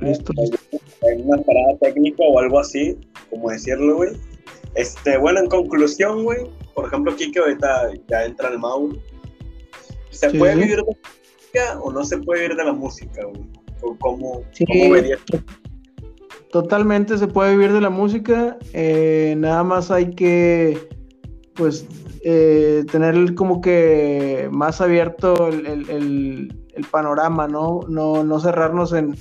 Listo, En una parada técnica o algo así, como decirlo, güey. Este, bueno, en conclusión, güey, por ejemplo, aquí que ahorita ya entra el Mau, ¿se puede vivir de la música o no se puede vivir de la música, güey? ¿Cómo, sí, Totalmente se puede vivir de la música, eh, nada más hay que, pues, eh, tener como que más abierto el, panorama, ¿no? ¿no? No cerrarnos en,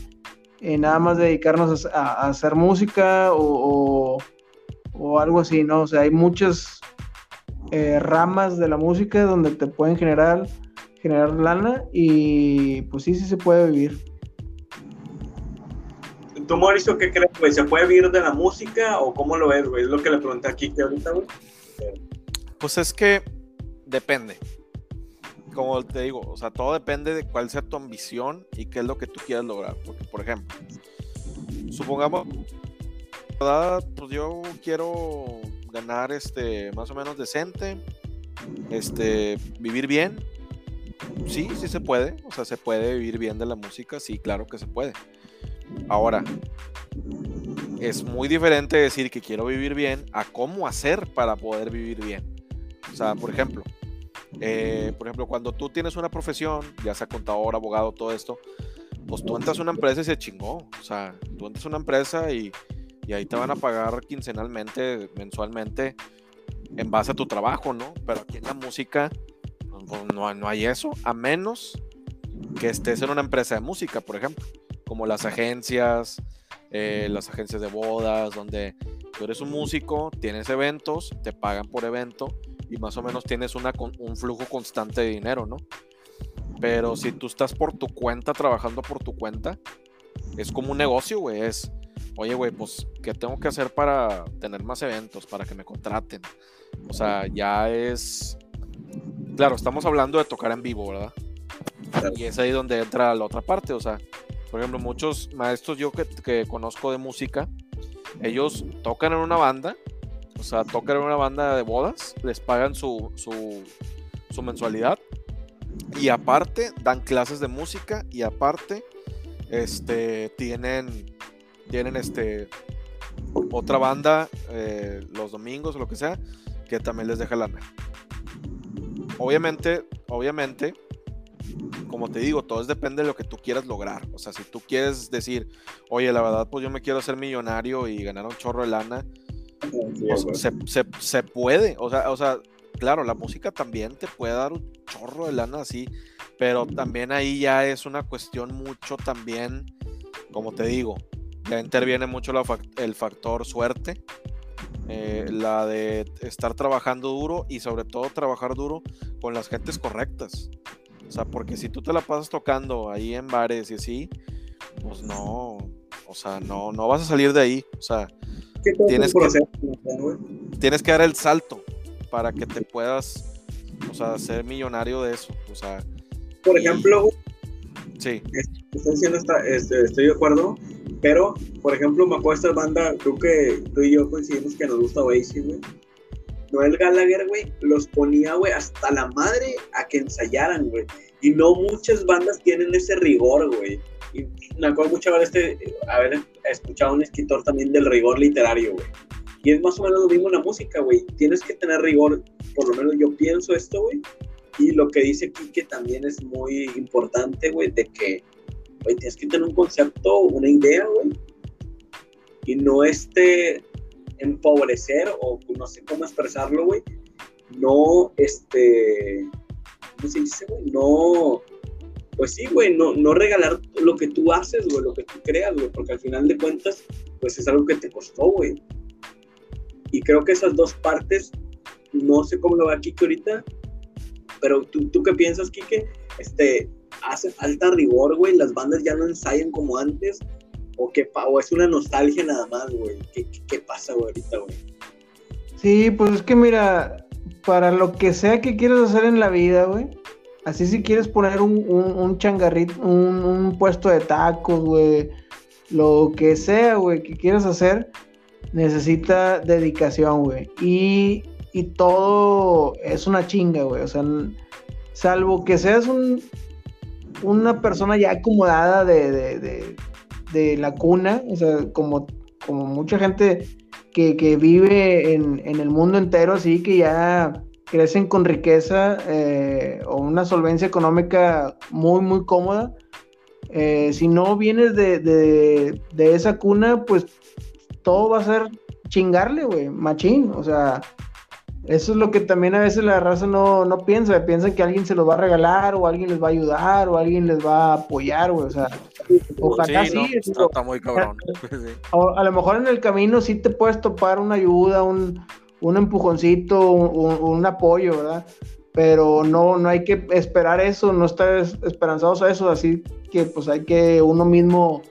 nada más dedicarnos a, hacer música o, algo así, ¿no? O sea, hay muchas eh, ramas de la música donde te pueden generar, generar lana y pues sí, sí se puede vivir. ¿Tú, Mauricio, qué crees, güey? ¿Se puede vivir de la música o cómo lo ves, güey? Es lo que le pregunté aquí que ahorita, güey. Pues es que depende. Como te digo, o sea, todo depende de cuál sea tu ambición y qué es lo que tú quieras lograr. Porque, por ejemplo, supongamos. Pues yo quiero ganar este más o menos decente, este, vivir bien. Sí, sí se puede. O sea, se puede vivir bien de la música, sí, claro que se puede. Ahora, es muy diferente decir que quiero vivir bien a cómo hacer para poder vivir bien. O sea, por ejemplo, eh, por ejemplo, cuando tú tienes una profesión, ya sea contador, abogado, todo esto, pues tú entras a una empresa y se chingó. O sea, tú entras a una empresa y, y ahí te van a pagar quincenalmente, mensualmente, en base a tu trabajo, ¿no? Pero aquí en la música pues, no, no hay eso, a menos que estés en una empresa de música, por ejemplo, como las agencias, eh, las agencias de bodas, donde tú eres un músico, tienes eventos, te pagan por evento y más o menos tienes una, un flujo constante de dinero, ¿no? Pero si tú estás por tu cuenta, trabajando por tu cuenta, es como un negocio, güey. Es, oye, güey, pues, ¿qué tengo que hacer para tener más eventos, para que me contraten? O sea, ya es... Claro, estamos hablando de tocar en vivo, ¿verdad? Y es ahí donde entra la otra parte, o sea, por ejemplo, muchos maestros yo que, que conozco de música, ellos tocan en una banda o sea, tocan en una banda de bodas, les pagan su, su, mensualidad. Y aparte dan clases de música y aparte este, tienen, tienen este, otra banda eh, los domingos o lo que sea que también les deja lana. Obviamente, obviamente, como te digo, todo depende de lo que tú quieras lograr. O sea, si tú quieres decir, oye, la verdad, pues yo me quiero hacer millonario y ganar un chorro de lana, se, puede, o sea, o sea, claro, la música también te puede dar un chorro de lana así, pero también ahí ya es una cuestión mucho también, como te digo, ya interviene mucho el factor suerte, eh, la de estar trabajando duro y sobre todo trabajar duro con las gentes correctas. O sea, porque si tú te la pasas tocando ahí en bares y así, pues no, o sea, no, no vas a salir de ahí. O sea, tienes que, tienes que dar el salto para que te puedas, o sea, ser millonario de eso. O sea, por ejemplo, sí. Estoy, diciendo este, estoy de acuerdo, pero, por ejemplo, me acuerdo esta banda, creo que tú y yo coincidimos que nos gusta Oasis, güey. Noel Gallagher, güey, los ponía, güey, hasta la madre a que ensayaran, güey. Y no muchas bandas tienen ese rigor, güey. Y me acuerdo mucho haber, este, haber escuchado a un escritor también del rigor literario, güey. Y es más o menos lo mismo en la música, güey. Tienes que tener rigor, por lo menos yo pienso esto, güey. Y lo que dice Kike también es muy importante, güey, de que, güey, tienes que tener un concepto, una idea, güey. Y no este empobrecer o no sé cómo expresarlo, güey. No, este, ¿cómo se dice, güey? No pues sí, güey, no, no regalar lo que tú haces, güey, lo que tú creas, güey, porque al final de cuentas, pues es algo que te costó, güey. Y creo que esas dos partes, no sé cómo lo va Kike ahorita, pero tú, tú qué piensas, Kike, este, hace falta rigor, güey, las bandas ya no ensayan como antes, o que o es una nostalgia nada más, güey. ¿Qué, qué pasa, güey, ahorita, güey? Sí, pues es que mira, para lo que sea que quieras hacer en la vida, güey, Así si quieres poner un, un, changarrito, un, puesto de tacos, güey, lo que sea, güey, que quieras hacer, necesita dedicación, güey. Y, todo es una chinga, güey. O sea, salvo que seas un, una persona ya acomodada de, de la cuna, o sea, como, como mucha gente que, que vive en, en, el mundo entero, así que ya crecen con riqueza eh, o una solvencia económica muy, muy cómoda. Eh, si no vienes de, de, de, esa cuna, pues todo va a ser chingarle, güey, machín. O sea, eso es lo que también a veces la raza no, no piensa. Piensan que alguien se los va a regalar o alguien les va a ayudar o alguien les va a apoyar, güey. O sea, ojalá sí. está, muy cabrón. A, lo mejor en el camino sí te puedes topar una ayuda, un, un empujoncito, un, un, apoyo, ¿verdad? Pero no, no hay que esperar eso, no estar esperanzados a eso, así que pues hay que uno mismo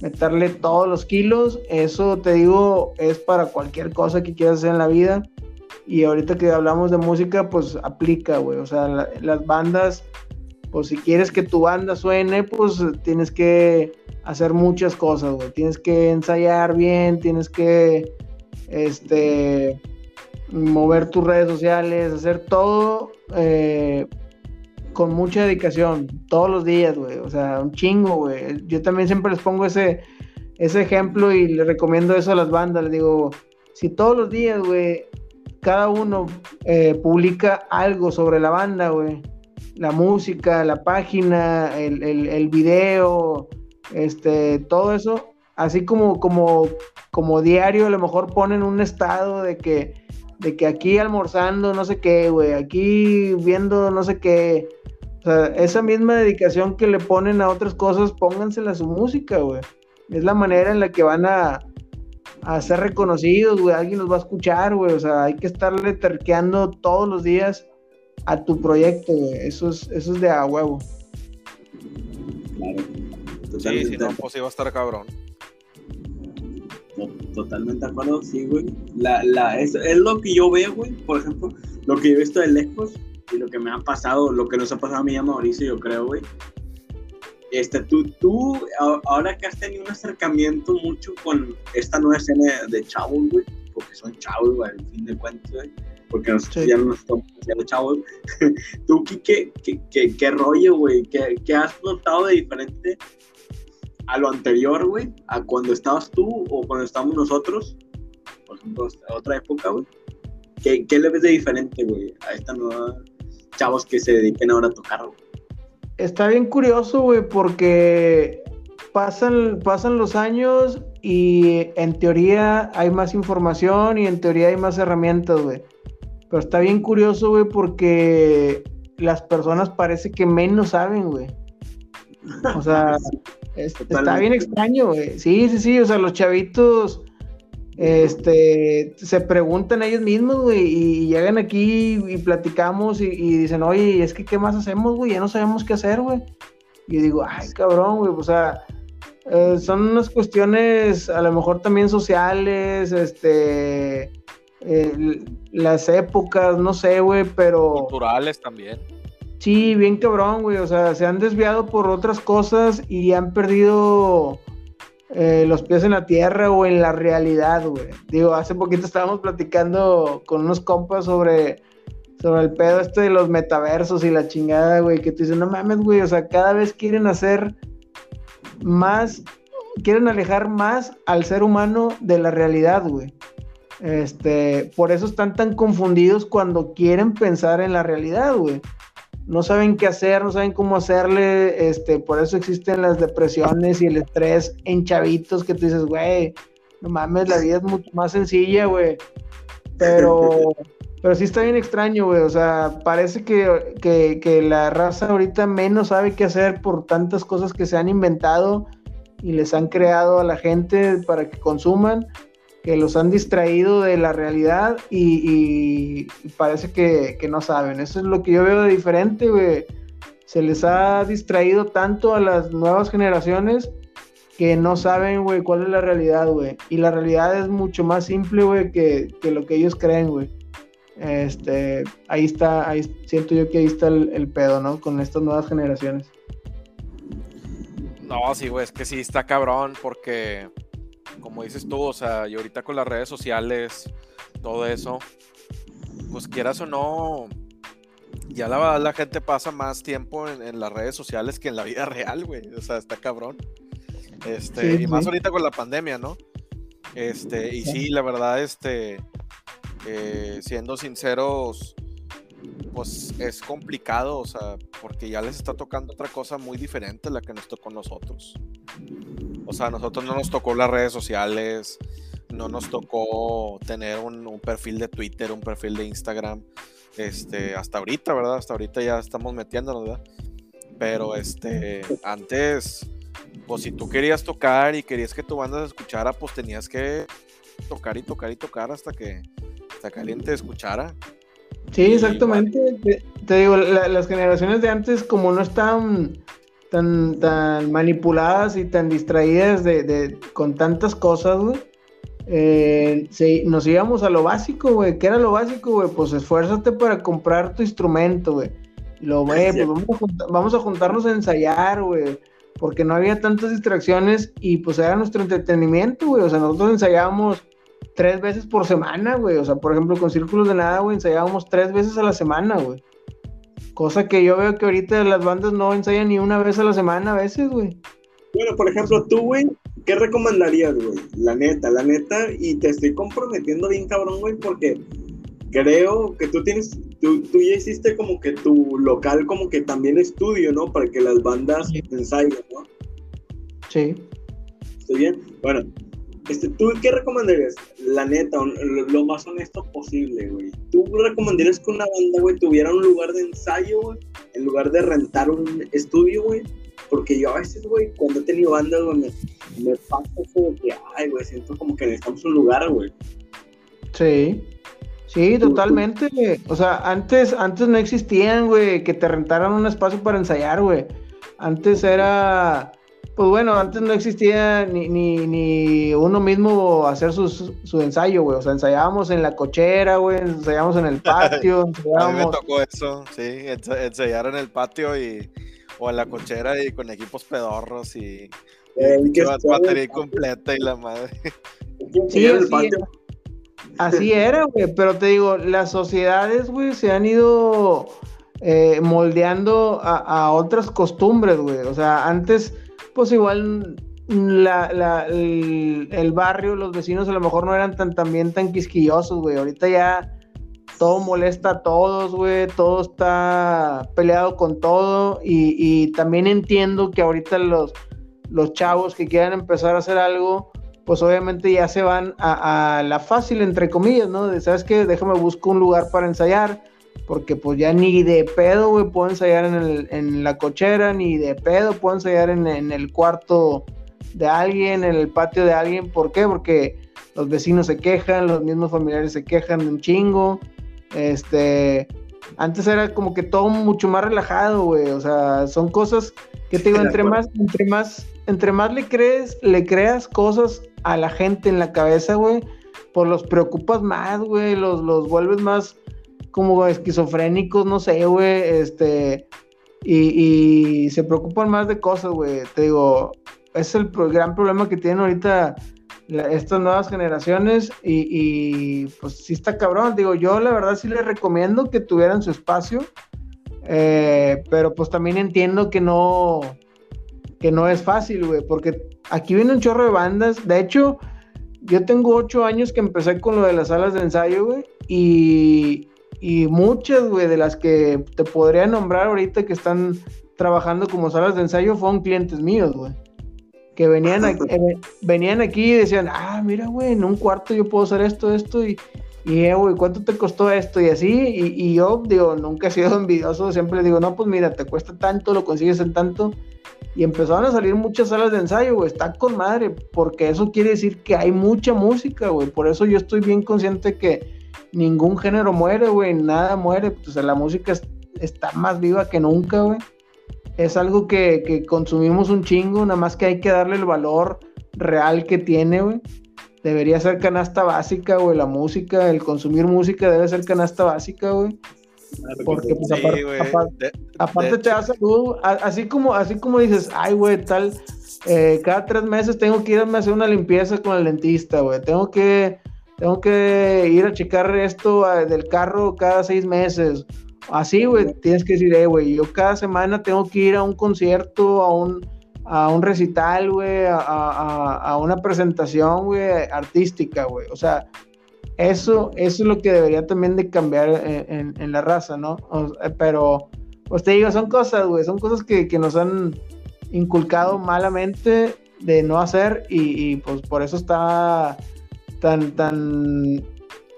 meterle todos los kilos, eso te digo es para cualquier cosa que quieras hacer en la vida y ahorita que hablamos de música pues aplica, güey, o sea, las bandas, pues si quieres que tu banda suene, pues tienes que hacer muchas cosas, güey, tienes que ensayar bien, tienes que, este, mover tus redes sociales, hacer todo eh, con mucha dedicación, todos los días, güey. O sea, un chingo, güey. Yo también siempre les pongo ese, ese ejemplo y les recomiendo eso a las bandas. Les digo, si todos los días, güey, cada uno eh, publica algo sobre la banda, güey. La música, la página, el, el, video, este, todo eso. Así como, como, como diario, a lo mejor ponen un estado de que de que aquí almorzando no sé qué, güey, aquí viendo no sé qué. O sea, esa misma dedicación que le ponen a otras cosas, póngansela a su música, güey. Es la manera en la que van a, a ser reconocidos, güey. Alguien los va a escuchar, güey. O sea, hay que estarle terqueando todos los días a tu proyecto, güey. Eso es, eso es de a huevo. Claro. Sí, si no, pues iba a estar cabrón totalmente de acuerdo, sí, güey. La, la, es, es, lo que yo veo, güey. Por ejemplo, lo que yo he visto de lejos y lo que me ha pasado, lo que nos ha pasado a mí y a Mauricio, yo creo, güey. Este, tú, tú, ahora que has tenido un acercamiento mucho con esta nueva escena de chavos, güey, porque son chavos, güey, al fin de cuentas, güey, porque nosotros ya no nos estamos haciendo chavos. ¿Tú qué, qué, qué, qué rollo, güey? ¿Qué, ¿Qué has notado de diferente a lo anterior, güey, a cuando estabas tú o cuando estábamos nosotros, por ejemplo, a otra época, güey, ¿qué, ¿qué, le ves de diferente, güey, a esta nueva chavos que se dediquen ahora a tocar, güey? Está bien curioso, güey, porque pasan, pasan los años y en teoría hay más información y en teoría hay más herramientas, güey. Pero está bien curioso, güey, porque las personas parece que menos saben, güey. O sea, está bien extraño, güey. Sí, sí, sí. O sea, los chavitos este, se preguntan ellos mismos, güey, y llegan aquí y platicamos y, dicen, oye, es que ¿qué más hacemos, güey? Ya no sabemos qué hacer, güey. Y digo, ay, cabrón, güey, o sea, eh, son unas cuestiones a lo mejor también sociales, este, eh, las épocas, no sé, güey, pero... Culturales también. Sí, bien cabrón, güey. O sea, se han desviado por otras cosas y han perdido eh, los pies en la tierra o en la realidad, güey. Digo, hace poquito estábamos platicando con unos compas sobre, sobre el pedo este de los metaversos y la chingada, güey. Que tú dices, no mames, güey. O sea, cada vez quieren hacer más, quieren alejar más al ser humano de la realidad, güey. Este, por eso están tan confundidos cuando quieren pensar en la realidad, güey no saben qué hacer, no saben cómo hacerle, este, por eso existen las depresiones y el estrés en chavitos que tú dices, güey, no mames, la vida es mucho más sencilla, güey. Pero, pero sí está bien extraño, güey. O sea, parece que, que, que, la raza ahorita menos sabe qué hacer por tantas cosas que se han inventado y les han creado a la gente para que consuman que los han distraído de la realidad y, parece que, no saben. Eso es lo que yo veo de diferente, güey. Se les ha distraído tanto a las nuevas generaciones que no saben, güey, cuál es la realidad, güey. Y la realidad es mucho más simple, güey, que, lo que ellos creen, güey. Este, ahí está, siento yo que ahí está el pedo, ¿no? Con estas nuevas generaciones. No, sí, güey, es que sí está cabrón porque como dices tú, o sea, y ahorita con las redes sociales, todo eso, pues quieras o no, ya la la gente pasa más tiempo en, las redes sociales que en la vida real, güey. O sea, está cabrón. Este, Sí, y más sí. ahorita con la pandemia, ¿no? Este, y sí, la verdad, este, eh, siendo sinceros, pues es complicado, o sea, porque ya les está tocando otra cosa muy diferente a la que nos tocó a nosotros. O sea, a nosotros no nos tocó las redes sociales, no nos tocó tener un, perfil de Twitter, un perfil de Instagram, este, hasta ahorita, ¿verdad? Hasta ahorita ya estamos metiéndonos, ¿verdad? Pero este, antes, pues si tú querías tocar y querías que tu banda se escuchara, pues tenías que tocar y tocar y tocar hasta que, hasta que alguien te escuchara. Sí, exactamente. Te, digo, la- las generaciones de antes, como no están tan, tan manipuladas y tan distraídas de, de- con tantas cosas, güey, eh, se- nos íbamos a lo básico, güey. ¿Qué era lo básico, güey? Pues esfuérzate para comprar tu instrumento, güey. Y Lo, güey, pues vamos a, vamos a juntarnos a ensayar, güey. Porque no había tantas distracciones y pues era nuestro entretenimiento, güey. O sea, nosotros ensayábamos tres veces por semana, güey. O sea, por ejemplo, con Círculos de Nada, güey, ensayábamos tres veces a la semana, güey. Cosa que yo veo que ahorita las bandas no ensayan ni una vez a la semana a veces, güey. Bueno, por ejemplo, tú, güey, ¿qué recomendarías, güey? La neta, la neta, y te estoy comprometiendo bien cabrón, güey, porque creo que tú tienes, tú, tú ya hiciste como que tu local como que también estudio, ¿no? Para que las bandas Sí. ensayen, ¿no? Sí. ¿Estoy bien? Bueno, este, ¿tú qué recomendarías? La neta, lo más honesto posible, güey. ¿Tú recomendarías que una banda, güey, tuviera un lugar de ensayo, güey, en lugar de rentar un estudio, güey? Porque yo a veces, güey, cuando he tenido bandas, güey, me, me pasa de que, ay, güey, siento como que necesitamos un lugar, güey. Sí. Sí, totalmente, güey. O sea, antes, antes no existían, güey, que te rentaran un espacio para ensayar, güey. Antes era, pues bueno, antes no existía ni, ni, ni uno mismo hacer su, su ensayo, güey. O sea, ensayábamos en la cochera, güey, ensayábamos en el patio, A mí me tocó eso, sí, ensayar en el patio y, o en la cochera y con equipos pedorros y, Eh, y que batería completa y la madre. Sí, el sí, patio. Así era, güey, pero te digo, las sociedades, güey, se han ido eh, moldeando a, a otras costumbres, güey. O sea, antes, pues igual la, la- el, barrio, los vecinos a lo mejor no eran tan también tan quisquillosos, güey. Ahorita ya todo molesta a todos, güey, todo está peleado con todo y, y también entiendo que ahorita los, los chavos que quieran empezar a hacer algo, pues obviamente ya se van a, a la fácil, entre comillas, ¿no? De, ¿sabes qué? Déjame busco un lugar para ensayar, porque pues ya ni de pedo, güey, puedo ensayar en, el- en la cochera, ni de pedo puedo ensayar en, en el cuarto de alguien, en el patio de alguien, ¿por qué? Porque los vecinos se quejan, los mismos familiares se quejan un chingo, este... Antes era como que todo mucho más relajado, güey. O sea, son cosas que te digo, entre más, entre más, entre más le crees, le creas cosas a la gente en la cabeza, güey, pues los preocupas más, güey, los, los vuelves más como esquizofrénicos, no sé, güey, este, y, y se preocupan más de cosas, güey. Te digo, es el gran problema que tienen ahorita estas nuevas generaciones y, y, pues sí está cabrón. Digo, yo la verdad sí les recomiendo que tuvieran su espacio, eh, pero pues también entiendo que no, que no es fácil, güey, porque aquí viene un chorro de bandas. De hecho, yo tengo ocho años que empecé con lo de las salas de ensayo, güey, y, y muchas, güey, de las que te podría nombrar ahorita que están trabajando como salas de ensayo fueron clientes míos, güey. Que venían aquí, eh, venían aquí y decían, ah, mira, güey, en un cuarto yo puedo hacer esto, esto, y, y eh, güey, ¿cuánto te costó esto? Y así, y, y yo, digo, nunca he sido envidioso, siempre digo, no, pues mira, te cuesta tanto, lo consigues en tanto. Y empezaron a salir muchas salas de ensayo, güey, está con madre, porque eso quiere decir que hay mucha música, güey. Por eso yo estoy bien consciente que ningún género muere, güey, nada muere. O sea, la música es- está más viva que nunca, güey. Es algo que, que consumimos un chingo, nada más que hay que darle el valor real que tiene, güey. Debería ser canasta básica, güey, la música, el consumir música debe ser canasta básica, güey. Porque pues, Sí, aparte, aparte- De- Aparte de te da salud, así como, así como dices, ay, güey, tal, eh, cada tres meses tengo que irme a hacer una limpieza con el dentista, güey, tengo que, tengo que ir a checar esto del carro cada seis meses, así, güey, tienes que decir, eh, güey, yo cada semana tengo que ir a un concierto, a un, a un recital, güey, a, una presentación, güey, artística, güey. O sea, eso, eso es lo que debería también de cambiar en, la raza, ¿no? pero, pues te digo, son cosas, güey, son cosas que, nos han inculcado malamente de no hacer y, y, pues por eso está tan, tan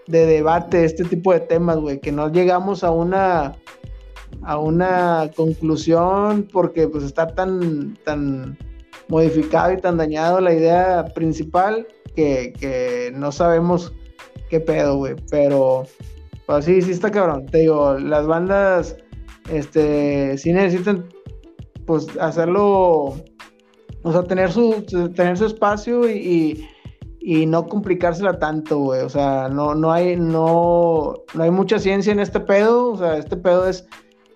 de debate este tipo de temas, güey, que no llegamos a una a una conclusión porque pues está tan, tan modificado y tan dañado la idea principal que, no sabemos qué pedo, güey. Pero pues sí, sí está cabrón. Te digo, las bandas este sí necesitan pues hacerlo o sea, tener su tener su espacio y, no complicársela tanto, güey. O sea, no, no hay, no, no hay mucha ciencia en este pedo. O sea, este pedo es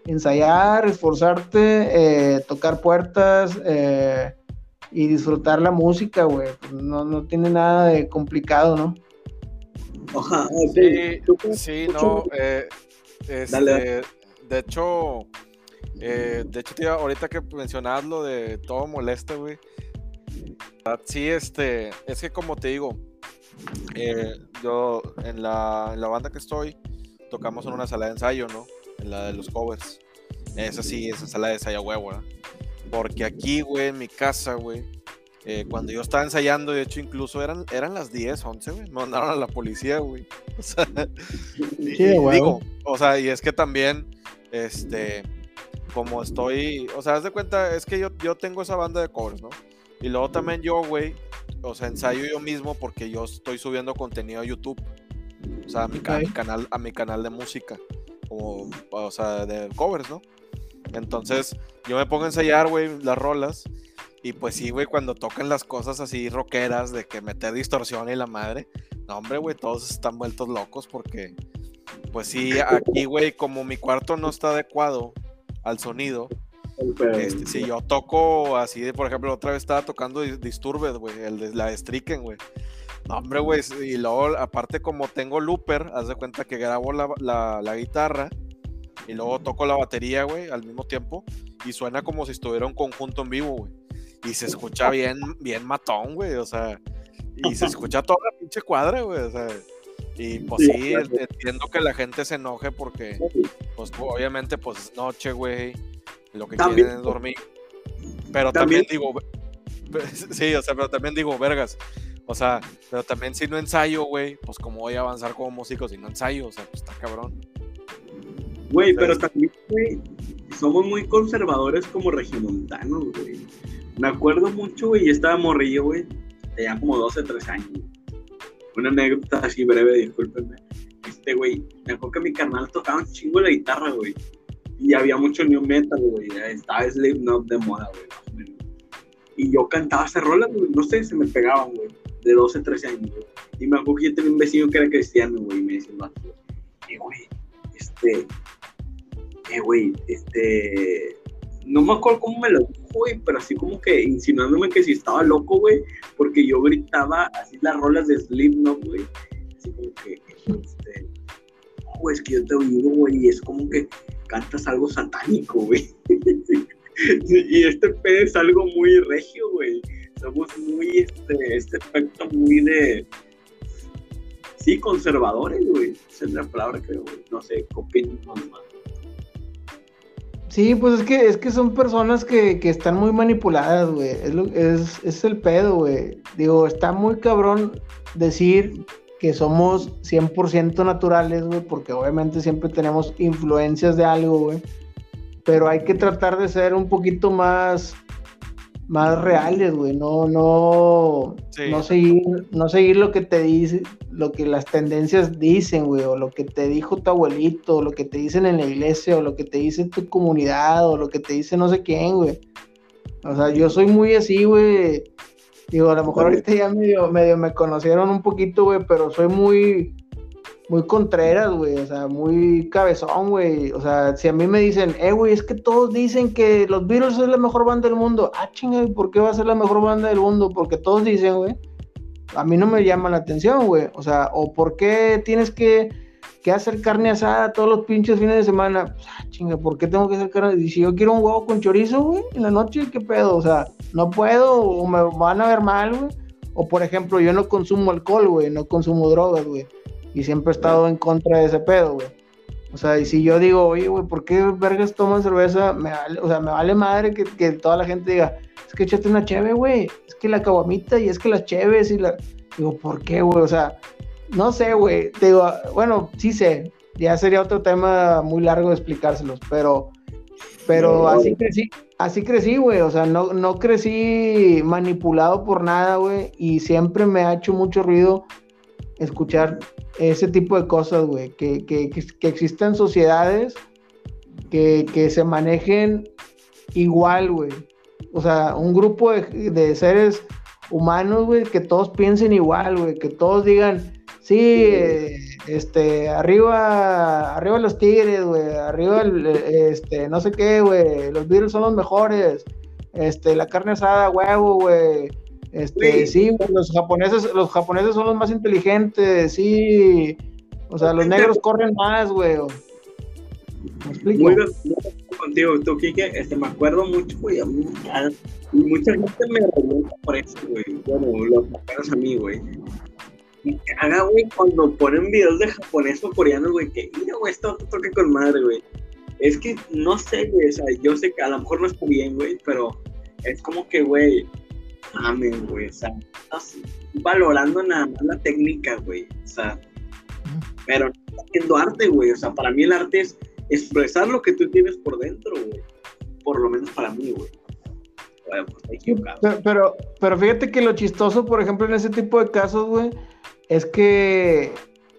ensayar, esforzarte, eh, tocar puertas eh, y disfrutar la música, güey. No, no tiene nada de complicado, ¿no? Ajá, sí, sí, no. Eh, este, de hecho, de hecho, tío, ahorita que mencionabas lo de todo molesta, güey. Sí, este, es que como te digo, yo en la, en la banda que estoy, tocamos en una sala de ensayo, ¿no? en la de los covers. Esa sí, esa sala de ensayo huevo, Porque aquí, güey, en mi casa, güey, eh, cuando yo estaba ensayando, de hecho, incluso eran, eran las 10, 11, güey, me mandaron a la policía, güey. O sea, digo, o sea, y es que también, este, como estoy, o sea, haz de cuenta, es que yo, yo tengo esa banda de covers, ¿no? Y luego también yo, güey, o sea, ensayo yo mismo porque yo estoy subiendo contenido a YouTube. O sea, a mi, a mi canal, a mi canal de música como, o sea, de covers, ¿no? Entonces, yo me pongo a ensayar, güey, las rolas. Y pues sí, güey, cuando tocan las cosas así rockeras de que meter distorsión y la madre, no, hombre, güey, todos están vueltos locos porque, pues sí, aquí, güey, como mi cuarto no está adecuado al sonido, este, si yo toco así, de, por ejemplo, otra vez estaba tocando Disturbed, güey, el de la de Stricken, güey. No, hombre, güey, y luego, aparte, como tengo looper, haz de cuenta que grabo la, guitarra y luego toco la batería, güey, al mismo tiempo, y suena como si estuviera un conjunto en vivo, güey. Y se escucha bien, bien matón, güey, o sea, y se escucha toda la pinche cuadra, güey, o sea. Y pues sí, entiendo que la gente se enoje porque, pues obviamente, pues es noche, güey, lo que quieren es dormir. Pero también digo, sí, o sea, pero también digo, vergas, o sea, pero también si no ensayo, güey, pues como voy a avanzar como músico si no ensayo, o sea, pues está cabrón. Güey, pero también, güey, somos muy conservadores como regimontanos, güey. Me acuerdo mucho, güey, y estaba morrillo, güey, tenía como 12, 13 años. Una anécdota así breve, discúlpenme. Este, güey, me acuerdo que mi carnal tocaba un chingo la guitarra, güey. Y había mucho new metal, güey. Estaba Slipknot de moda, güey. Y yo cantaba esas rolas, güey. No sé, se me pegaban, güey de 12, 13 años, Y me acuerdo que yo tenía un vecino que era cristiano, güey, y me decía, eh, güey, este, eh, güey, este, no me acuerdo cómo me lo dijo, güey, pero así como que insinuándome que si estaba loco, güey, porque yo gritaba así las rolas de Slipknot, güey, así como que, este, güey, es que yo te oigo, güey, y es como que cantas algo satánico, güey. y este pedo es algo muy regio, güey somos muy, este, este aspecto muy de, sí, conservadores, güey. Esa es la palabra que, güey, no sé, qué más. Sí, pues es que, es que son personas que, que están muy manipuladas, güey. Es, es, es el pedo, güey. Digo, está muy cabrón decir que somos 100% naturales, güey, porque obviamente siempre tenemos influencias de algo, güey. Pero hay que tratar de ser un poquito más más reales, güey, no, no, no seguir, no seguir lo que te dice, lo que las tendencias dicen, güey, o lo que te dijo tu abuelito, o lo que te dicen en la iglesia, o lo que te dice tu comunidad, o lo que te dice no sé quién, güey. O sea, yo soy muy así, güey. Digo, a lo mejor ahorita ya medio, medio me conocieron un poquito, güey, pero soy muy, muy contreras, güey, o sea, muy cabezón, güey. O sea, si a mí me dicen, eh, güey, es que todos dicen que los Beatles es la mejor banda del mundo. Ah, chinga, ¿por qué va a ser la mejor banda del mundo? Porque todos dicen, güey. A mí no me llama la atención, güey. O sea, o por qué tienes que ¿qué hacer carne asada todos los pinches fines de semana? Pues, ah, chinga, ¿por qué tengo que hacer carne? Y si yo quiero un huevo con chorizo, güey, en la noche, ¿qué pedo? O sea, no puedo, o me van a ver mal, güey. O por ejemplo, yo no consumo alcohol, güey, no consumo drogas, güey. Y siempre he estado en contra de ese pedo, güey. O sea, y si yo digo, oye, güey, ¿por qué vergas toman cerveza? Me vale, o sea, me vale madre que, que toda la gente diga, es que échate una cheve, güey. Es que la caguamita y es que las cheves y la... Digo, ¿por qué, güey? O sea, no sé, güey. Digo, bueno, sí sé. Ya sería otro tema muy largo de explicárselos, pero... Pero así crecí, así crecí, güey. O sea, no, no crecí manipulado por nada, güey. Y siempre me ha hecho mucho ruido escuchar ese tipo de cosas, güey. Que, que, que, existan sociedades que, que se manejen igual, güey o sea, un grupo de, seres humanos, güey, que todos piensen igual, güey, que todos digan, sí, este, arriba, arriba los tigres, güey, arriba, el, este, no sé qué, güey, los Beatles son los mejores, este, la carne asada, huevo, güey, este, sí, güey, los japoneses, los japoneses son los más inteligentes, sí, o sea, los negros corren más, güey. ¿Me explico? Muy, contigo, tú, Kike, este, me acuerdo mucho, güey, mucha gente me pregunta por eso, güey, bueno, los mexicanos a mí, güey. Y haga, güey, cuando ponen videos de japonés o coreano, güey, que, mira, güey, esto toque con madre, güey. Es que, no sé, güey, o sea, yo sé que a lo mejor no está bien, güey, pero es como que, güey, amén, güey, o sea, estás valorando nada más la técnica, güey, o sea, pero no haciendo arte, güey, o sea, para mí el arte es expresar lo que tú tienes por dentro, güey. Por lo menos para mí, güey. Pero, pero, fíjate que lo chistoso, por ejemplo, en ese tipo de casos, güey, es que,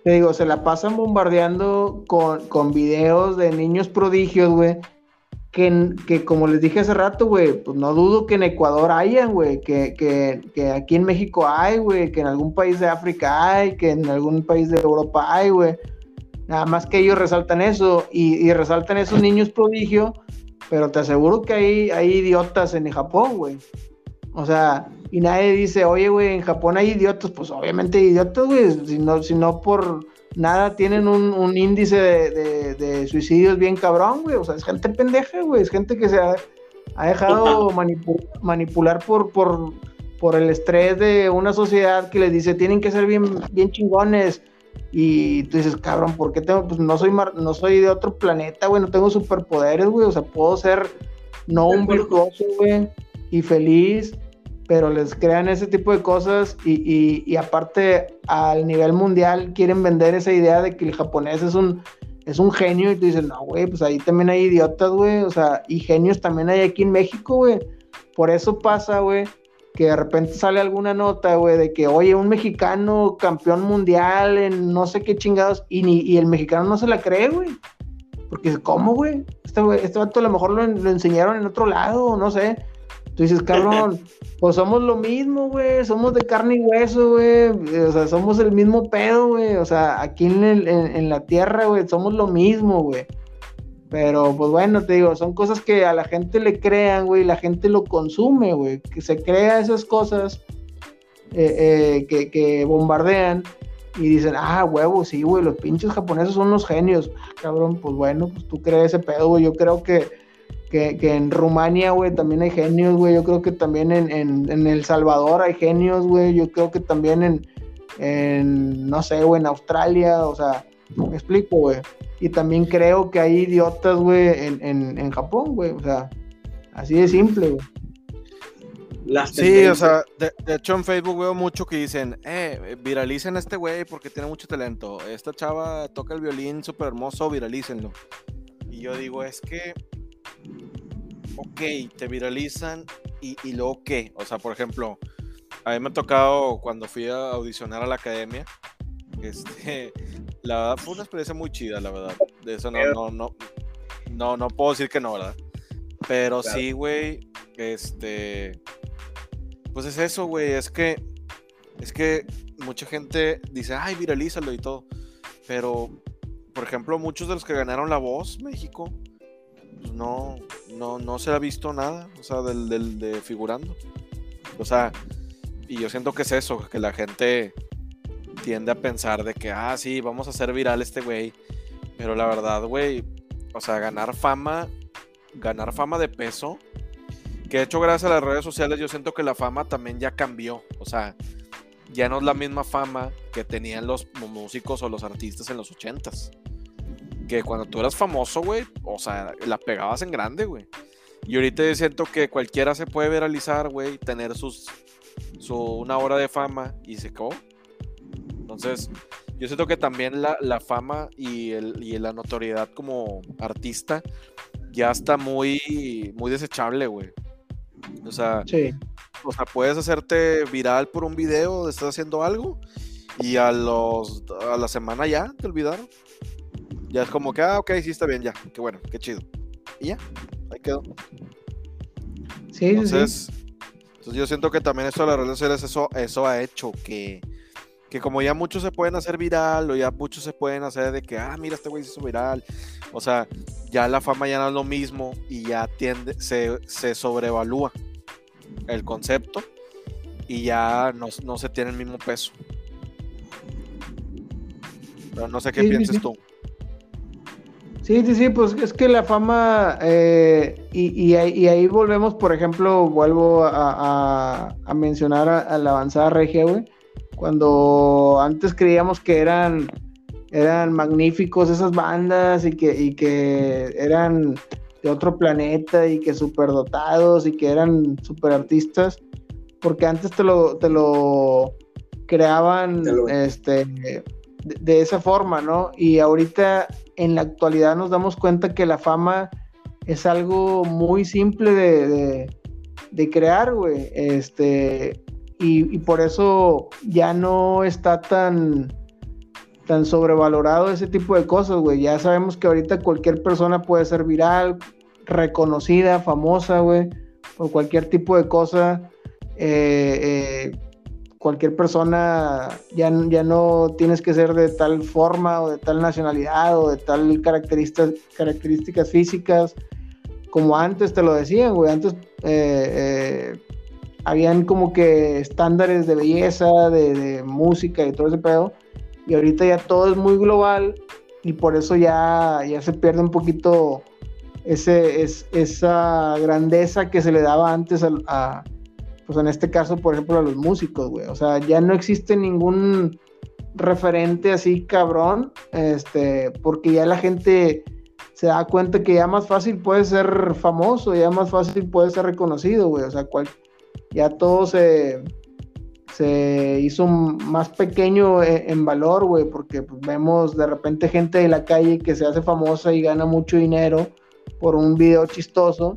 te digo, se la pasan bombardeando con, con videos de niños prodigios, güey, que, que, como les dije hace rato, güey, pues no dudo que en Ecuador hayan, güey, que, que, que, aquí en México hay, güey, que en algún país de África hay, que en algún país de Europa hay, güey. Nada más que ellos resaltan eso y, resaltan esos niños prodigio, pero te aseguro que hay, hay idiotas en Japón, güey. O sea, y nadie dice, oye, güey, en Japón hay idiotas. Pues obviamente hay idiotas, güey, si no, si no por nada tienen un, índice de, suicidios bien cabrón, güey. O sea, es gente pendeja, güey. Es gente que se ha, dejado manipular por, por, por el estrés de una sociedad que les dice, tienen que ser bien, bien chingones y tú dices, cabrón, ¿por qué tengo? Pues no soy, no soy de otro planeta, güey, no tengo superpoderes, güey. O sea, puedo ser no un virtuoso, güey, y feliz, pero les crean ese tipo de cosas y, y, aparte al nivel mundial quieren vender esa idea de que el japonés es un, es un genio y tú dices, no, güey, pues ahí también hay idiotas, güey, o sea, y genios también hay aquí en México, güey. Por eso pasa, güey, que de repente sale alguna nota, güey, de que, oye, un mexicano campeón mundial en no sé qué chingados, y, ni, y el mexicano no se la cree, güey. Porque, ¿cómo, güey? Este, este vato a lo mejor lo, enseñaron en otro lado, no sé. Tú dices, cabrón, pues somos lo mismo, güey, somos de carne y hueso, güey, o sea, somos el mismo pedo, güey, o sea, aquí en, en la tierra, güey, somos lo mismo, güey. Pero pues bueno, te digo, son cosas que a la gente le crean, güey, la gente lo consume, güey, que se crea esas cosas eh, eh, que, bombardean y dicen, ah, huevo, sí, güey, los pinches japoneses son los genios. Cabrón, pues bueno, pues tú crees ese pedo, güey. Yo creo que, que, en Rumania, güey, también hay genios, güey. Yo creo que también en, en, El Salvador hay genios, güey. Yo creo que también en, en no sé, güey, en Australia, o sea, me explico, güey. Y también creo que hay idiotas, güey, en, Japón, güey. O sea, así de simple, güey. sí, o sea, de, hecho en Facebook veo mucho que dicen, eh, viralicen a este güey porque tiene mucho talento. Esta chava toca el violín súper hermoso, viralícenlo. Y yo digo, es que, ok, te viralizan y, y luego qué. O sea, por ejemplo, a mí me ha tocado cuando fui a audicionar a la academia, este, la verdad fue una experiencia muy chida, la verdad. De eso no, no, no, no, no puedo decir que no, ¿verdad? Pero sí, güey, este, pues es eso, güey, es que, es que mucha gente dice, ay, viralízalo y todo, pero, por ejemplo, muchos de los que ganaron la voz, México, pues no, no, no se ha visto nada, o sea, del, del de figurando. O sea, y yo siento que es eso, que la gente tiende a pensar de que, ah, sí, vamos a hacer viral este güey. Pero la verdad, güey, o sea, ganar fama, ganar fama de peso, que de hecho gracias a las redes sociales yo siento que la fama también ya cambió. O sea, ya no es la misma fama que tenían los músicos o los artistas en los ochentas. Que cuando tú eras famoso, güey, o sea, la pegabas en grande, güey. Y ahorita yo siento que cualquiera se puede viralizar, güey, tener sus, su, una hora de fama y se acabó. Entonces, yo siento que también la, la fama y, el, y, la notoriedad como artista ya está muy, muy desechable, güey. O sea, Sí. o sea, puedes hacerte viral por un video, estás haciendo algo y a los a la semana ya te olvidaron. Ya es como que, ah, ok, sí está bien, ya, qué bueno, qué chido. Y ya, ahí quedó. Sí, sí, sí. Entonces, entonces yo siento que también esto de las redes sociales, eso, eso ha hecho que, que como ya muchos se pueden hacer viral o ya muchos se pueden hacer de que, ah, mira, este güey se hizo viral. O sea, ya la fama ya no es lo mismo y ya tiende, se, se sobrevalúa el concepto y ya no, no se tiene el mismo peso. Pero no sé qué Sí, sí. tú. Sí, sí, sí, pues es que la fama, eh, y, y ahí, y ahí volvemos, por ejemplo, vuelvo a, a- a mencionar a, a la avanzada regia, güey, cuando antes creíamos que eran, eran magníficos esas bandas y que, y que eran de otro planeta y que superdotados y que eran super artistas, porque antes te lo, te lo creaban Te lo- este, de, de esa forma, ¿no? Y ahorita en la actualidad nos damos cuenta que la fama es algo muy simple de, de- de crear, güey. Este, y, y por eso ya no está tan, tan sobrevalorado ese tipo de cosas, güey. Ya sabemos que ahorita cualquier persona puede ser viral, reconocida, famosa, güey, por cualquier tipo de cosa. Eh, eh, cualquier persona ya, ya no tienes que ser de tal forma o de tal nacionalidad o de tal características, características físicas como antes te lo decían, güey. Antes eh, eh, habían como que estándares de belleza, de, de música y todo ese pedo. Y ahorita ya todo es muy global y por eso ya, ya se pierde un poquito ese, es, esa grandeza que se le daba antes a, pues en este caso, por ejemplo, a los músicos, güey. O sea, ya no existe ningún referente así cabrón, este, porque ya la gente se da cuenta que ya más fácil puede ser famoso, ya más fácil puede ser reconocido, güey. O sea, cual, ya todo se, se hizo más pequeño en, en valor, güey, porque pues, vemos de repente gente de la calle que se hace famosa y gana mucho dinero por un video chistoso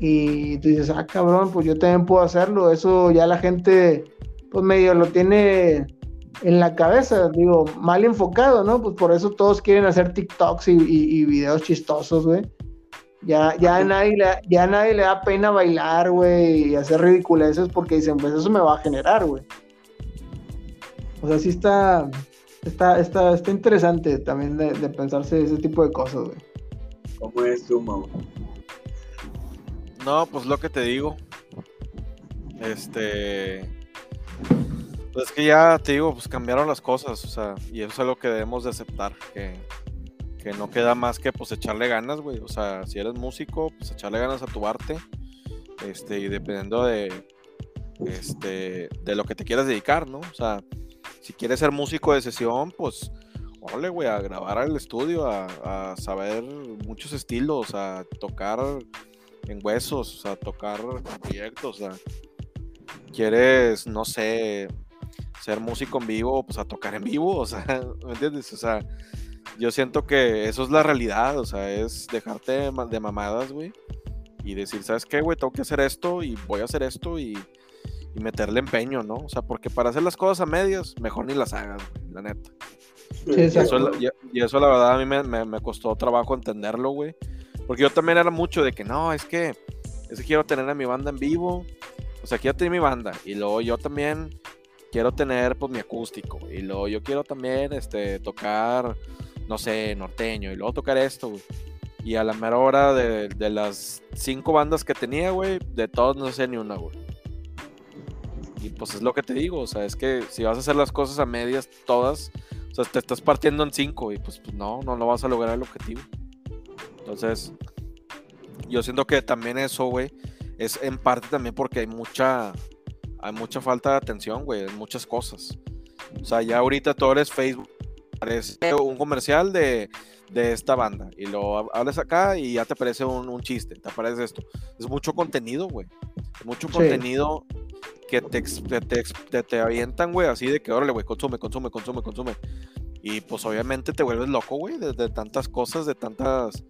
y tú dices, ah, cabrón, pues yo también puedo hacerlo. Eso ya la gente, pues medio lo tiene en la cabeza, digo, mal enfocado, ¿no? Pues por eso todos quieren hacer TikToks y, y videos chistosos, güey. Ya, ya, nadie le, ya nadie le da pena bailar, güey, y hacer ridiculeces porque dicen, pues eso me va a generar, güey. O sea, sí está, está, está, está interesante también de, de pensarse ese tipo de cosas, güey. ¿Cómo es tú, Mau? No, pues lo que te digo. Este. Pues es que ya te digo, pues cambiaron las cosas, o sea, y eso es algo que debemos de aceptar, que, que no queda más que pues echarle ganas, güey. O sea, si eres músico, pues echarle ganas a tu arte. Este, y dependiendo de este de lo que te quieras dedicar, ¿no? O sea, si quieres ser músico de sesión, pues órale, güey, a grabar al estudio, a, a saber muchos estilos, a tocar en huesos, sea, tocar proyectos, sea, quieres, no sé, ser músico en vivo, pues a tocar en vivo, o sea, ¿me entiendes? O sea, yo siento que eso es la realidad, o sea, es dejarte de, ma- de mamadas, güey, y decir, ¿sabes qué, güey? Tengo que hacer esto y voy a hacer esto y, y meterle empeño, ¿no? O sea, porque para hacer las cosas a medias, mejor ni las hagas, güey, la neta. Sí, Y eso, la- y, y eso, la verdad a mí me, me- me costó trabajo entenderlo, güey. Porque yo también era mucho de que no, es que, es que quiero tener a mi banda en vivo. O sea, quiero tener mi banda. Y luego yo también quiero tener pues mi acústico. Y luego yo quiero también este, tocar, no sé, norteño. Y luego tocar esto, güey. Y a la mera hora de, de las cinco bandas que tenía, güey, de todos no sé ni una, güey. Y pues es lo que te digo, o sea, es que si vas a hacer las cosas a medias todas, o sea, te estás partiendo en cinco y pues, pues no, no, no vas a lograr el objetivo. Entonces, yo siento que también eso, güey, es en parte también porque hay mucha, hay mucha falta de atención, güey, en muchas cosas. O sea, ya ahorita todo eres Facebook, parece un comercial de, de esta banda y lo hablas acá y ya te aparece un, chiste, te aparece esto. Es mucho contenido, güey. Mucho contenido que te, te, te, avientan, güey, así de que, órale, güey, consume, consume, consume, consume. Y pues obviamente te vuelves loco, güey, de, tantas cosas, de tantas...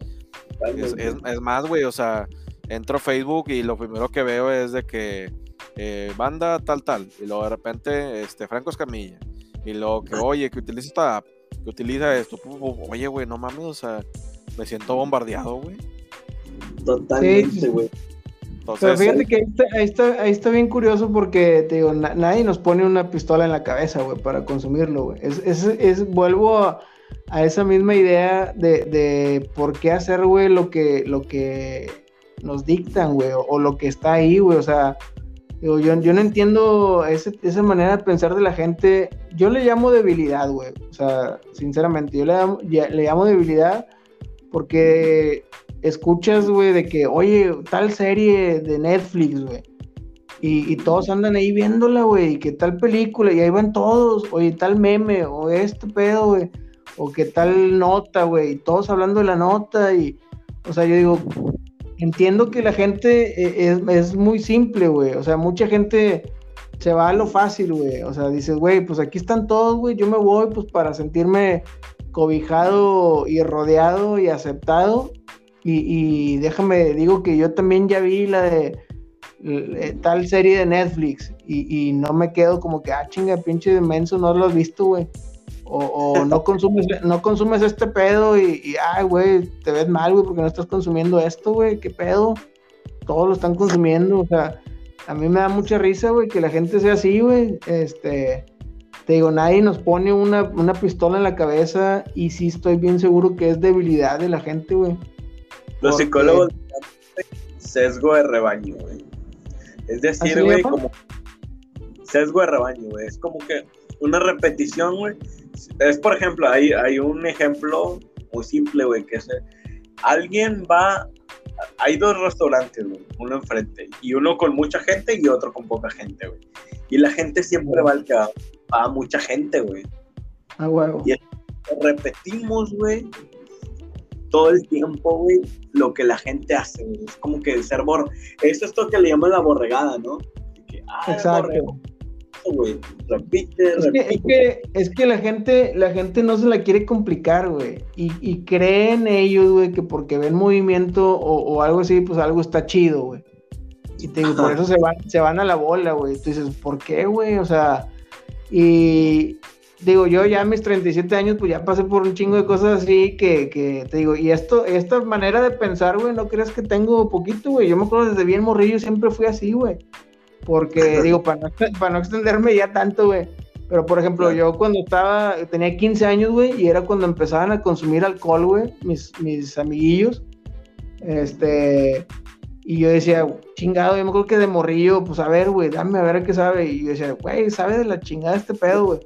Es, es, más, güey, o sea, entro a Facebook y lo primero que veo es de que eh, banda tal, tal, y luego de repente, este, Franco Escamilla, y luego que, oye, que utiliza esta app, que utiliza esto, oye, güey, no mames, o sea, me siento bombardeado, güey. Totalmente, güey. Pero fíjate que ahí está, ahí está, bien curioso porque, te digo, nadie nos pone una pistola en la cabeza, güey, para consumirlo, güey. Es, es, es, vuelvo a, esa misma idea de, de por qué hacer, güey, lo que, lo que nos dictan, güey, o, lo que está ahí, güey. O sea, yo, yo no entiendo esa manera de pensar de la gente. Yo le llamo debilidad, güey. O sea, sinceramente, yo le llamo, le llamo debilidad porque escuchas, güey, de que, oye, tal serie de Netflix, güey. Y, todos andan ahí viéndola, güey, que tal película, y ahí van todos, oye, tal meme, o este pedo, güey, o que tal nota, güey, y todos hablando de la nota, y, o sea, yo digo, entiendo que la gente eh, es, es muy simple, güey, o sea, mucha gente se va a lo fácil, güey, o sea, dices, güey, pues aquí están todos, güey, yo me voy, pues, para sentirme cobijado y rodeado y aceptado, y, déjame, digo que yo también ya vi la de tal serie de Netflix y, no me quedo como que, ah, chinga, pinche inmenso, no lo has visto, güey. O, no, consumes, no consumes este pedo y, y ay, güey, te ves mal, güey, porque no estás consumiendo esto, güey, qué pedo. Todos lo están consumiendo, o sea, a mí me da mucha risa, güey, que la gente sea así, güey. Este, te digo, nadie nos pone una, una pistola en la cabeza y sí estoy bien seguro que es debilidad de la gente, güey. Los psicólogos sesgo de rebaño, güey. Es decir, güey, como sesgo de rebaño, güey. Es como que una repetición, güey. Es, por ejemplo, hay, hay un ejemplo muy simple, güey, que es alguien va, hay dos restaurantes, güey, uno enfrente, y uno con mucha gente y otro con poca gente, güey. Y la gente siempre va al que va a mucha gente, güey. Ah, huevo. Y repetimos, güey, todo el tiempo, güey, lo que la gente hace, güey. Es como que el ser bor... Eso es lo que le llaman la borregada, ¿no? Que, ah, Exacto. Güey. Repite, es. Que, es, que, es que la gente, la gente no se la quiere complicar, güey. Y, y creen ellos, güey, que porque ven movimiento o, o, algo así, pues algo está chido, güey. Y te digo, por eso se van, se van a la bola, güey. Tú dices, ¿por qué, güey? O sea, y, digo, yo ya a mis 37 años, pues ya pasé por un chingo de cosas así que, que te digo, y esto, esta manera de pensar, güey, no creas que tengo poquito, güey. Yo me acuerdo desde bien morrillo, siempre fui así, güey. Porque, digo, para no, para no extenderme ya tanto, güey. Pero, por ejemplo, yo cuando estaba, tenía 15 años, güey, y era cuando empezaban a consumir alcohol, güey, mis, mis amiguillos. Este, y yo decía, chingado, yo me acuerdo que de morrillo, pues a ver, güey, dame a ver qué sabe. Y yo decía, güey, sabe de la chingada este pedo, güey.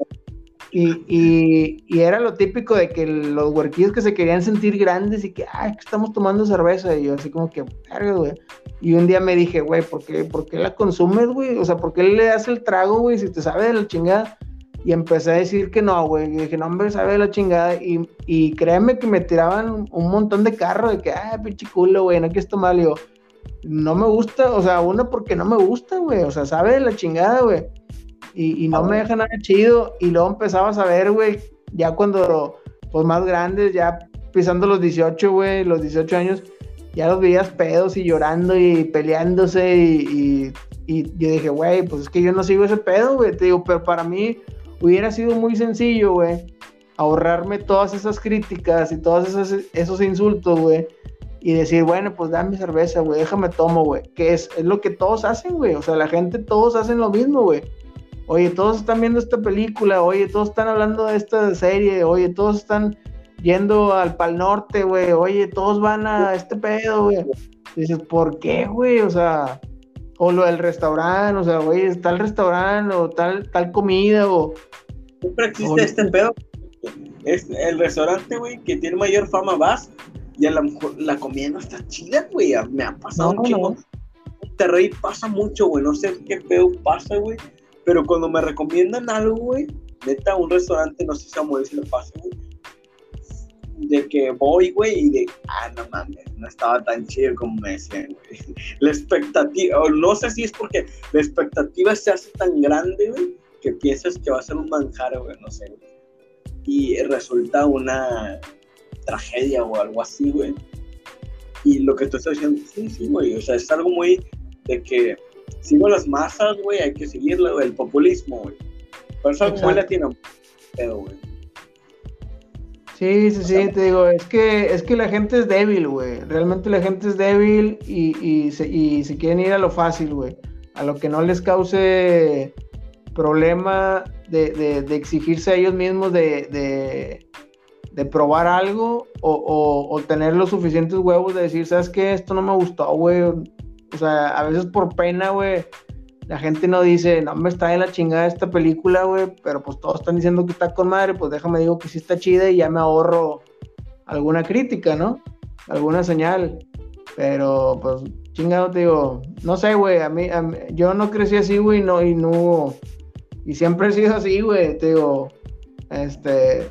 Y, y, era lo típico de que los huerquillos que se querían sentir grandes y que, ay, estamos tomando cerveza. Y yo así como que, güey. Y un día me dije, güey, ¿por qué, ¿por qué la consumes, güey? O sea, ¿por qué le das el trago, güey, si te sabe de la chingada? Y empecé a decir que no, güey. Y dije, no, hombre, sabe de la chingada. Y, y créeme que me tiraban un montón de carro de que, ay, pinche culo, güey, no quieres tomar. Y yo, no me gusta, o sea, uno porque no me gusta, güey. O sea, sabe de la chingada, güey y, no me deja nada chido. Y luego empezabas a ver, güey, ya cuando, pues más grandes, ya pisando los 18, güey, los 18 años, ya los veías pedos y llorando y peleándose y, y, yo dije, güey, pues es que yo no sigo ese pedo, güey, te digo, pero para mí hubiera sido muy sencillo, güey, ahorrarme todas esas críticas y todos esos, esos insultos, güey, y decir, bueno, pues dame cerveza, güey, déjame tomo, güey, que es, es lo que todos hacen, güey, o sea, la gente, todos hacen lo mismo, güey oye, todos están viendo esta película, oye, todos están hablando de esta serie, oye, todos están yendo al Pal Norte, güey, oye, todos van a este pedo, güey. Dices, ¿por qué, güey? O sea, O lo del restaurante, o sea, güey, tal restaurante o tal, tal comida o... Siempre existe este pedo. Es el restaurante, güey, que tiene mayor fama vas y a lo mejor la comida no está chida, güey. Me ha pasado un chingo. Monterrey pasa mucho, güey. No sé qué pedo pasa, güey. Pero cuando me recomiendan algo, güey, neta, un restaurante, no sé si a Samuel si le pasa, güey. De que voy, güey, y de, ah, no mames, no estaba tan chido como me decían, güey. La expectativa, o no sé si es porque la expectativa se hace tan grande, güey, que piensas que va a ser un manjar, güey, no sé, güey. Y resulta una tragedia o algo así, güey. Y lo que tú estás diciendo, sí, sí, güey, o sea, es algo muy de que sigo las masas, güey, hay que seguirlo, el populismo, güey. Por eso muy latino, pero, güey. Sí, sí, sí, te digo, es que, es que la gente es débil, güey. Realmente la gente es débil y, y, se, y se quieren ir a lo fácil, güey. A lo que no les cause problema de, de, de exigirse a ellos mismos de, de probar algo o, o, tener los suficientes huevos de decir, ¿sabes qué? Esto no me gustó, güey. O sea, a veces por pena, güey, la gente no dice, no me está en la chingada esta película, güey, pero pues todos están diciendo que está con madre, pues déjame digo que sí está chida y ya me ahorro alguna crítica, ¿no? Alguna señal. Pero pues chingado te digo, no sé, güey, a mí, yo no crecí así, güey, no, y no, y siempre he sido así, güey, te digo, este,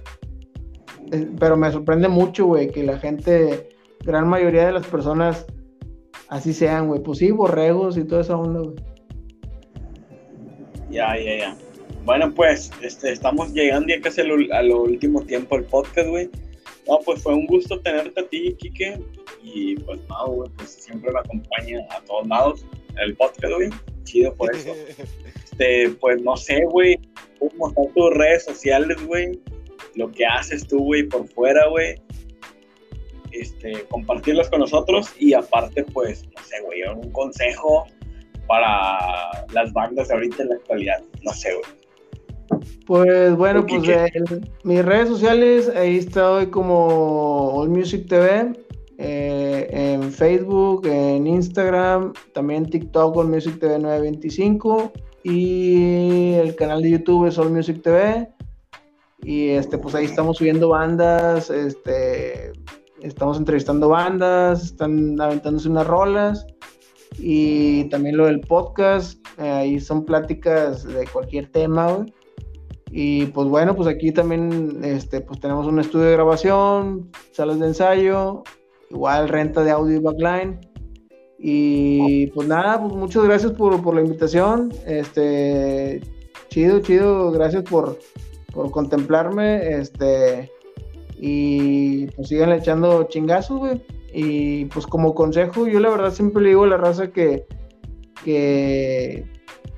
eh, pero me sorprende mucho, güey, que la gente, gran mayoría de las personas así sean, güey. Pues sí, borregos y toda esa onda, güey. Ya, ya, ya. Bueno, pues este, estamos llegando ya casi a lo último tiempo del podcast, güey. No, pues fue un gusto tenerte a ti, Kike. Y pues no, güey, pues siempre me acompaña a todos lados el podcast, güey. Chido por eso. Este, pues no sé, güey. ¿Cómo están tus redes sociales, güey? lo que haces tú, güey, por fuera, güey. Este, compartirlos con nosotros y aparte, pues, no sé, güey, un consejo para las bandas ahorita en la actualidad. No sé, güey. Pues bueno, pues mis redes sociales, ahí estoy como All Music TV, eh, en Facebook, en Instagram, también TikTok All Music TV 925 y el canal de YouTube es All Music TV. Y este, pues ahí estamos subiendo bandas, este, estamos entrevistando bandas, están aventándose unas rolas. Y también lo del podcast, eh, ahí son pláticas de cualquier tema, Y pues bueno, pues aquí también este, pues tenemos un estudio de grabación, salas de ensayo, igual renta de audio y backline. Y pues nada, pues muchas gracias por, por la invitación. Este, chido, chido, gracias por, por contemplarme, este, y pues sigan echando chingazos, güey. Y pues como consejo, yo la verdad siempre le digo a la raza que, que,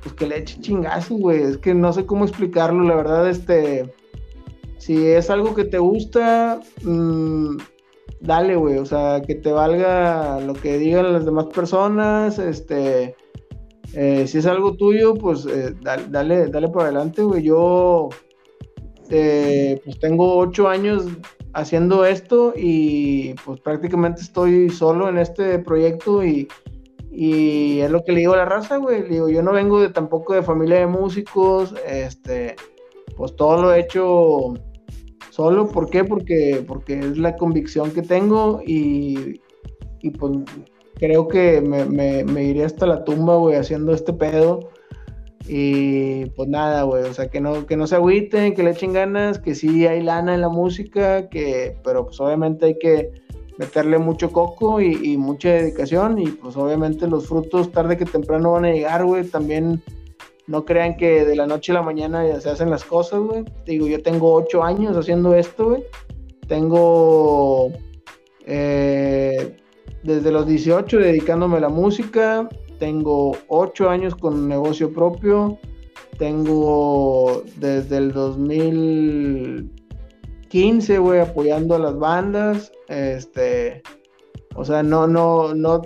pues que le eche chingazos, güey. Es que no sé cómo explicarlo, la verdad, este, si es algo que te gusta, mmm, dale, güey. O sea, que te valga lo que digan las demás personas, este, eh, si es algo tuyo, pues eh, dale, dale, dale por adelante, güey. Yo este, pues tengo ocho años haciendo esto y pues prácticamente estoy solo en este proyecto y, y es lo que le digo a la raza, güey. digo, yo no vengo de tampoco de familia de músicos, este, pues todo lo he hecho solo. ¿Por qué? Porque, porque es la convicción que tengo y, y pues creo que me, me, me iré hasta la tumba, güey, haciendo este pedo. Y pues nada, güey, o sea, que no, que no se agüiten, que le echen ganas, que sí hay lana en la música, que, pero pues obviamente hay que meterle mucho coco y, mucha dedicación y pues obviamente los frutos tarde que temprano van a llegar, güey, también no crean que de la noche a la mañana ya se hacen las cosas, güey. Digo, yo tengo ocho años haciendo esto, güey. Tengo eh, desde los 18 dedicándome a la música, tengo ocho años con negocio propio. Tengo desde el 2015, güey, apoyando a las bandas. Este, o sea, no, no, no,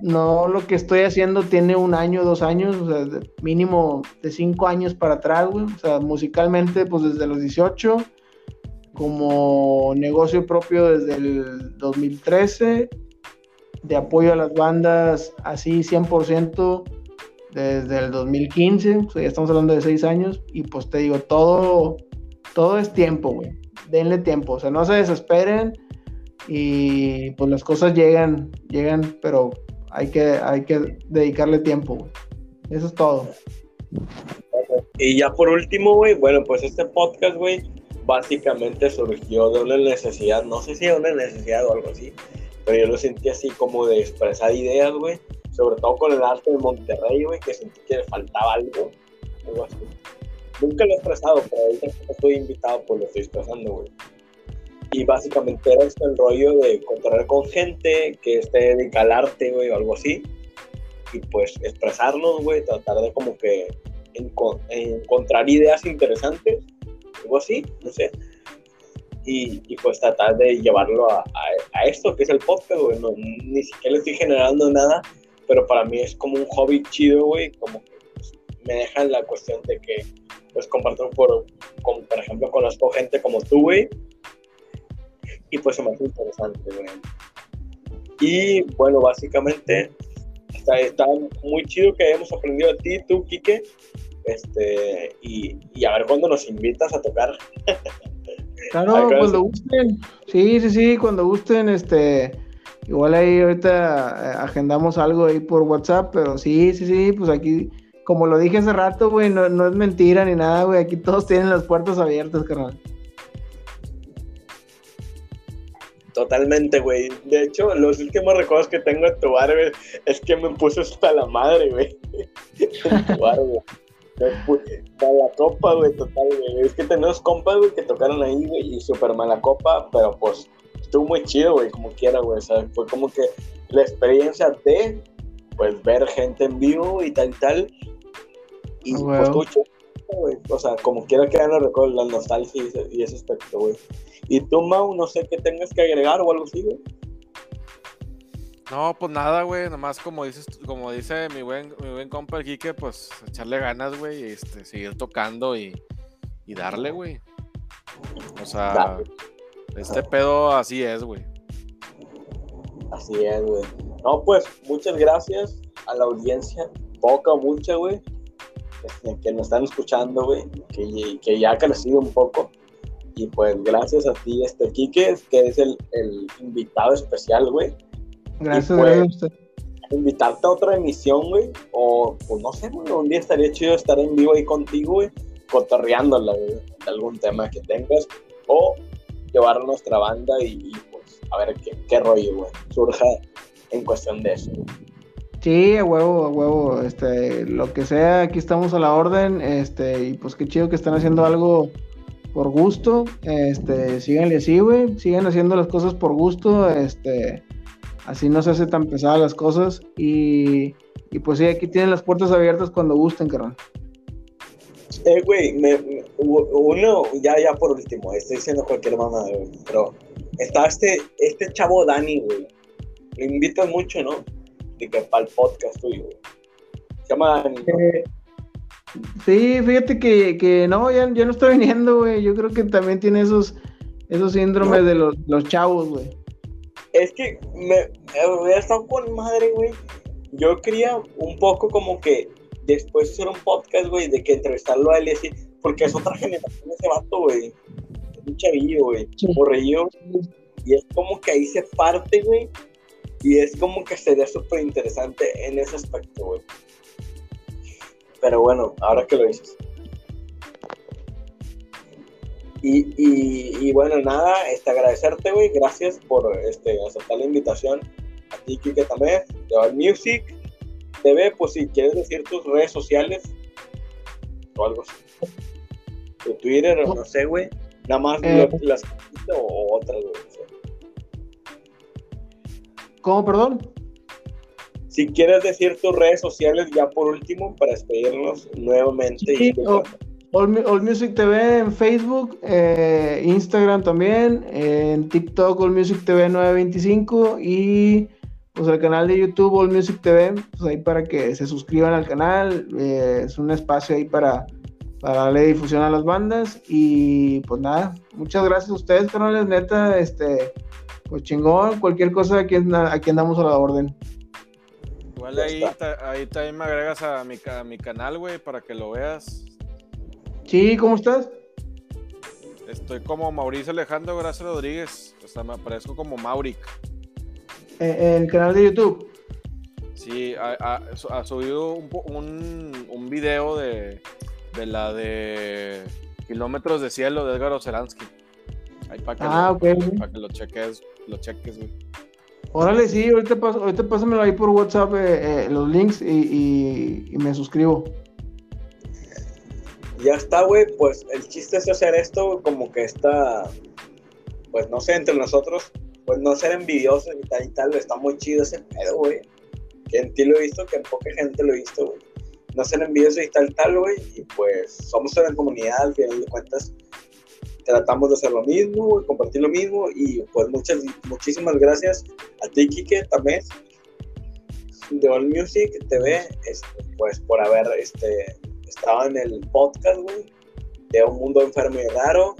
no lo que estoy haciendo tiene un año, dos años, o sea, mínimo de cinco años para atrás, güey. O sea, musicalmente, pues desde los 18, como negocio propio desde el 2013 de apoyo a las bandas así 100% desde el 2015, o sea, ya estamos hablando de seis años, y pues te digo, todo, todo es tiempo, güey. Denle tiempo, o sea, no se desesperen y pues las cosas llegan, llegan, pero hay que, hay que dedicarle tiempo, güey. Eso es todo. Y ya por último, güey, bueno, pues este podcast, güey, básicamente surgió de una necesidad, no sé si de una necesidad o algo así, pero yo lo sentí así como de expresar ideas, güey, sobre todo con el arte de Monterrey, güey, que sentí que le faltaba algo, algo así. Nunca lo he expresado, pero ahorita estoy invitado, pues lo estoy expresando, güey. Y básicamente era este el rollo de encontrar con gente que esté dedicada al arte, güey, o algo así. Y pues expresarnos, güey, tratar de como que encontrar ideas interesantes, algo así, no sé. Y, y, pues tratar de llevarlo a, a, esto que es el podcast, güey. No, ni siquiera le estoy generando nada, pero para mí es como un hobby chido, güey. Como que pues, me dejan la cuestión de que, pues, comparto por, con, por ejemplo, conozco gente como tú, güey. Y pues se me hace interesante, güey. Y bueno, básicamente está, está muy chido que hayamos aprendido de ti, tú, Quique. Este, y, y a ver cuándo nos invitas a tocar. Claro, cuando gusten. Sí, sí, sí, cuando gusten, este, igual ahí ahorita eh, agendamos algo ahí por WhatsApp, pero sí, sí, sí, pues aquí, como lo dije hace rato, güey, no, no es mentira ni nada, güey, aquí todos tienen las puertas abiertas, carnal. Totalmente, güey. De hecho, los últimos recuerdos que tengo de tu bar, güey, es que me puse hasta la madre, güey. en tu bar, güey. Mala copa, güey, total, güey. Es que tenemos compas, güey, que tocaron ahí, güey, y súper mala copa, pero pues estuvo muy chido, güey, como quiera, güey. Sea, fue como que la experiencia de, pues, ver gente en vivo y tal y tal. Y oh, pues, mucho, güey. O sea, como quiera que los recuerdos, la nostalgia y ese, y ese aspecto, güey. Y tú, Mau, no sé qué tengas que agregar o algo así, güey. No, pues nada, güey, nomás como dices, como dice mi buen, mi buen compa el Quique, pues echarle ganas, güey, y este, seguir tocando y, y darle, güey. O sea, este pedo así es, güey. Así es, güey. No, pues, muchas gracias a la audiencia, poca o mucha, güey, este, que nos están escuchando, güey, que, que, ya ha crecido un poco. Y pues, gracias a ti, este Quique, que es el, el invitado especial, güey Gracias, pues, a usted. Invitarte a otra emisión, güey. O, pues no sé, güey, un día estaría chido estar en vivo ahí contigo, güey, cotorreándola, de algún tema que tengas. O llevar nuestra banda y, pues a ver qué, qué rollo, güey, surja en cuestión de eso. Sí, a huevo, a huevo, este, lo que sea, aquí estamos a la orden, este, y pues qué chido que están haciendo algo por gusto, este, síganle así, güey, sigan haciendo las cosas por gusto, este, Así no se hace tan pesadas las cosas. Y, y pues sí, aquí tienen las puertas abiertas cuando gusten, carnal. Eh, güey, uno, ya, ya por último, estoy diciendo cualquier mamada, güey, pero está este, este chavo Dani, güey. Lo invitan mucho, ¿no? De que para el podcast tuyo, güey. Se llama Dani. Eh, sí, fíjate que, que no, ya, ya, no está viniendo, güey. Yo creo que también tiene esos, esos síndromes de los, los chavos, güey es que me, hubiera estado con madre, güey. Yo quería un poco como que después hacer un podcast, güey, de que entrevistarlo a él y así, porque es otra generación ese vato, güey. Es un chavillo, güey. Y es como que ahí se parte, güey. Y es como que sería súper interesante en ese aspecto, güey. Pero bueno, ahora que lo dices. Y, bueno, nada, este, agradecerte, güey. Gracias por este, aceptar la invitación. A ti, Kike, también, de All Music TV, pues si quieres decir tus redes sociales o algo así. Tu Twitter, o no sé, güey. Nada más eh, las o otras, güey. ¿Cómo, perdón? Si quieres decir tus redes sociales ya por último para despedirnos nuevamente. Sí, All, Music TV en Facebook, eh, Instagram también, en TikTok All Music TV 925 y pues el canal de YouTube All Music TV, pues ahí para que se suscriban al canal, eh, es un espacio ahí para, para darle difusión a las bandas y pues nada, muchas gracias a ustedes, canales, neta, este, pues chingón, cualquier cosa aquí, aquí andamos a la orden. Igual ahí, ahí también me agregas a mi, a mi canal, güey, para que lo veas. Sí, ¿cómo estás? Estoy como Mauricio Alejandro Gracia Rodríguez. O sea, me aparezco como Mauric. Eh, en el canal de YouTube. Sí, ha, ha- su- ha subido un, po- un, un video de, de la de Kilómetros de Cielo de Edgar Oceransky. Ahí para que, Ah, lo, para que lo cheques, lo cheques, güey. Órale, sí, ahorita, pas- ahorita pásamelo ahí por WhatsApp eh, eh, los links y, y- y me suscribo. Ya está, güey, pues el chiste es hacer esto como que está, pues no sé, entre nosotros, pues no ser envidiosos y tal y tal, está muy chido ese pedo, güey. Que en ti lo he visto, que en poca gente lo he visto, güey. No ser envidiosos y tal y tal, güey, y pues somos una comunidad, al final de cuentas, tratamos de hacer lo mismo, compartir lo mismo, y pues muchas, muchísimas gracias a ti, Kike, también, de All Music TV, este, pues por haber, este, estaba en el podcast, güey, de Un Mundo Enfermo y Raro.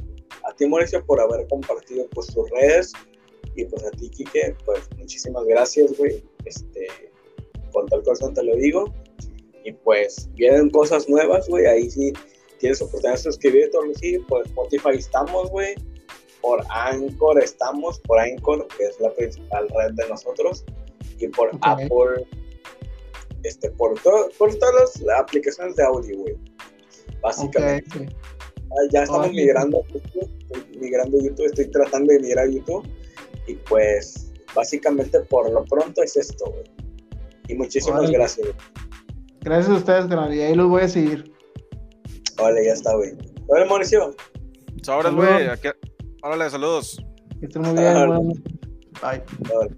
A ti, Mauricio, por haber compartido pues tus redes. Y pues a ti, Kike, pues muchísimas gracias, güey. Este, con tal corazón te lo digo. Y pues vienen cosas nuevas, güey. Ahí sí tienes oportunidad de suscribirte, sí. Por Spotify estamos, güey. Por Anchor estamos, por Anchor, que es la principal red de nosotros. Y por. Apple este, por, to- por todas las aplicaciones de audio, güey. Básicamente. Ah, Ya estamos migrando a YouTube, estoy migrando a YouTube, estoy tratando de migrar a YouTube. Y pues, básicamente por lo pronto es esto, güey. Y muchísimas gracias, güey. Gracias a ustedes, canal, y ahí los voy a seguir. Vale, ya está, güey. Vale, Mauricio. Güey. Órale, saludos. Que estén muy bien. Bye. Vale.